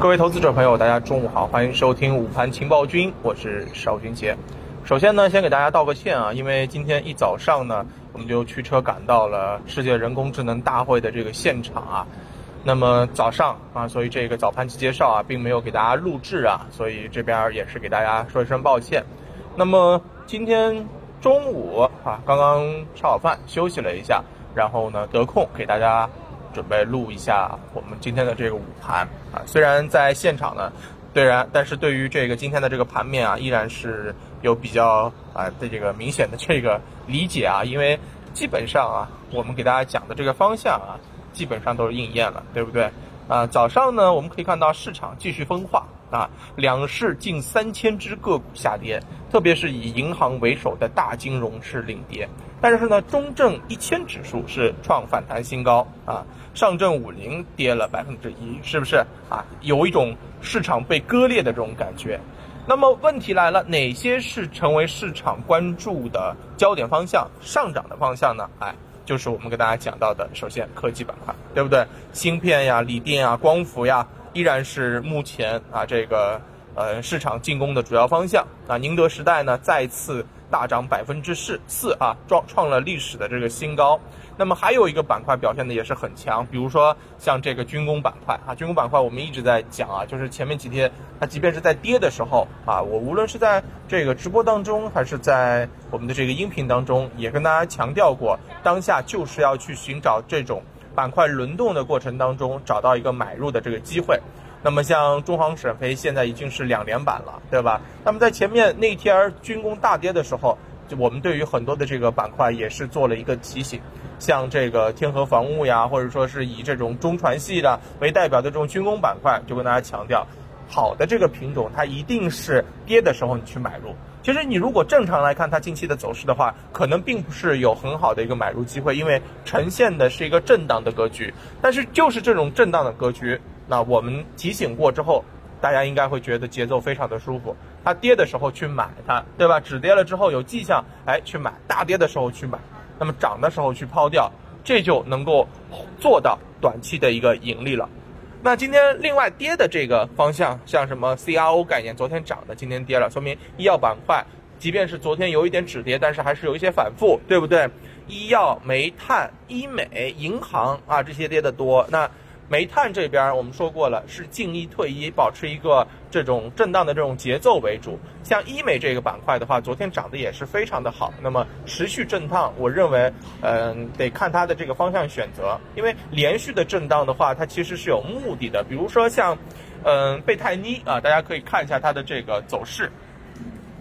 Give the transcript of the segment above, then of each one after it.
各位投资者朋友，大家中午好，欢迎收听午盘情报君，我是邵军杰。首先呢，先给大家道个歉啊，因为今天一早上呢，我们就驱车赶到了世界人工智能大会的这个现场啊。那么早上啊，所以这个早盘期介绍啊，并没有给大家录制啊，所以这边也是给大家说一声抱歉。那么今天中午啊，刚刚吃好饭休息了一下，然后呢得空给大家准备录一下我们今天的这个午盘啊。虽然在现场呢，虽然但是对于这个今天的这个盘面啊，依然是有比较啊的这个明显的这个理解啊，因为基本上啊，我们给大家讲的这个方向啊。基本上都是应验了，对不对？啊，早上呢，我们可以看到市场继续分化啊，两市近三千只个股下跌，特别是以银行为首的大金融是领跌。但是呢，中证一千指数是创反弹新高啊，上证五零跌了百分之一，是不是啊？有一种市场被割裂的这种感觉。那么问题来了，哪些是成为市场关注的焦点方向、上涨的方向呢？哎。就是我们给大家讲到的，首先科技板块，对不对？芯片呀、锂电啊、光伏呀，依然是目前啊这个呃市场进攻的主要方向啊。宁德时代呢再次大涨百分之四四啊，创创了历史的这个新高。那么还有一个板块表现的也是很强，比如说像这个军工板块啊，军工板块我们一直在讲啊，就是前面几天它即便是在跌的时候啊，我无论是在这个直播当中，还是在我们的这个音频当中，也跟大家强调过，当下就是要去寻找这种板块轮动的过程当中，找到一个买入的这个机会。那么像中航沈飞现在已经是两连板了，对吧？那么在前面那天儿军工大跌的时候，就我们对于很多的这个板块也是做了一个提醒。像这个天河防务呀，或者说是以这种中船系的为代表的这种军工板块，就跟大家强调，好的这个品种它一定是跌的时候你去买入。其实你如果正常来看它近期的走势的话，可能并不是有很好的一个买入机会，因为呈现的是一个震荡的格局。但是就是这种震荡的格局，那我们提醒过之后，大家应该会觉得节奏非常的舒服。它跌的时候去买它，对吧？止跌了之后有迹象，哎，去买；大跌的时候去买。那么涨的时候去抛掉，这就能够做到短期的一个盈利了。那今天另外跌的这个方向，像什么 CRO 概念，昨天涨的，今天跌了，说明医药板块，即便是昨天有一点止跌，但是还是有一些反复，对不对？医药、煤炭、医美、银行啊，这些跌的多。那煤炭这边我们说过了，是进一退一，保持一个这种震荡的这种节奏为主。像医美这个板块的话，昨天涨得也是非常的好。那么持续震荡，我认为，嗯，得看它的这个方向选择。因为连续的震荡的话，它其实是有目的的。比如说像，嗯，贝泰妮啊，大家可以看一下它的这个走势，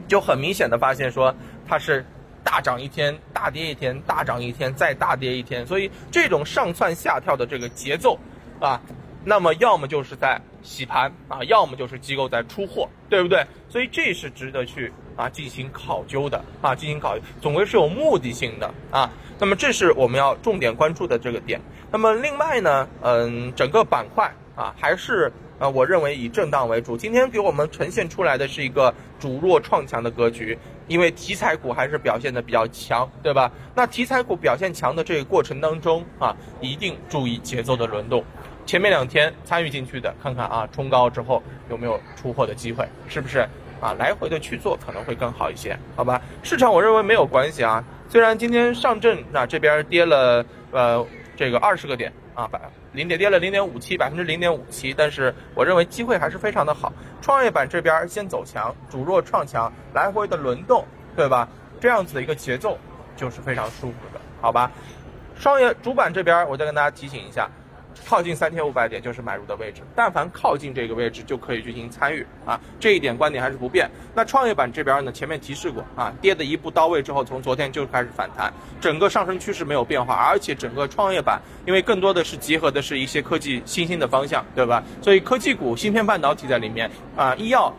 就很明显的发现说它是大涨一天，大跌一天，大涨一天，再大跌一天。所以这种上蹿下跳的这个节奏。啊，那么要么就是在洗盘啊，要么就是机构在出货，对不对？所以这是值得去啊进行考究的啊，进行考究，总归是有目的性的啊。那么这是我们要重点关注的这个点。那么另外呢，嗯，整个板块啊，还是呃，我认为以震荡为主。今天给我们呈现出来的是一个主弱创强的格局，因为题材股还是表现的比较强，对吧？那题材股表现强的这个过程当中啊，一定注意节奏的轮动。前面两天参与进去的，看看啊，冲高之后有没有出货的机会，是不是啊？来回的去做可能会更好一些，好吧？市场我认为没有关系啊。虽然今天上证啊这边跌了呃这个二十个点啊，百零点跌了零点五七百分之零点五七，但是我认为机会还是非常的好。创业板这边先走强，主弱创强，来回的轮动，对吧？这样子的一个节奏就是非常舒服的，好吧？创业主板这边我再跟大家提醒一下。靠近三千五百点就是买入的位置，但凡靠近这个位置就可以进行参与啊，这一点观点还是不变。那创业板这边呢，前面提示过啊，跌的一步到位之后，从昨天就开始反弹，整个上升趋势没有变化，而且整个创业板因为更多的是结合的是一些科技新兴的方向，对吧？所以科技股、芯片半导体在里面啊，医药。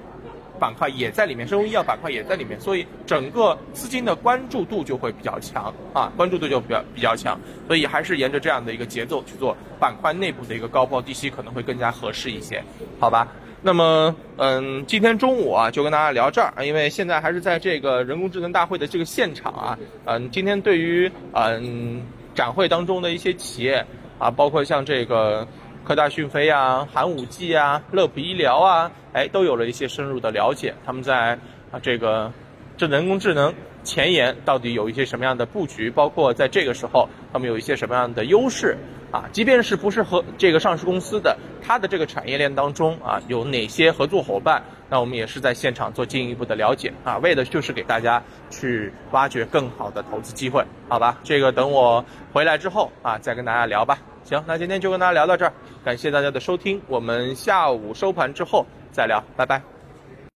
板块也在里面，生物医药板块也在里面，所以整个资金的关注度就会比较强啊，关注度就比较比较强，所以还是沿着这样的一个节奏去做板块内部的一个高抛低吸，可能会更加合适一些，好吧？那么，嗯，今天中午啊，就跟大家聊这儿，因为现在还是在这个人工智能大会的这个现场啊，嗯，今天对于嗯展会当中的一些企业啊，包括像这个。科大讯飞啊、寒武纪啊、乐普医疗啊，哎，都有了一些深入的了解。他们在啊这个这人工智能前沿到底有一些什么样的布局，包括在这个时候他们有一些什么样的优势啊？即便是不是和这个上市公司的，它的这个产业链当中啊有哪些合作伙伴？那我们也是在现场做进一步的了解啊，为的就是给大家去挖掘更好的投资机会，好吧？这个等我回来之后啊，再跟大家聊吧。行，那今天就跟大家聊到这儿，感谢大家的收听，我们下午收盘之后再聊，拜拜。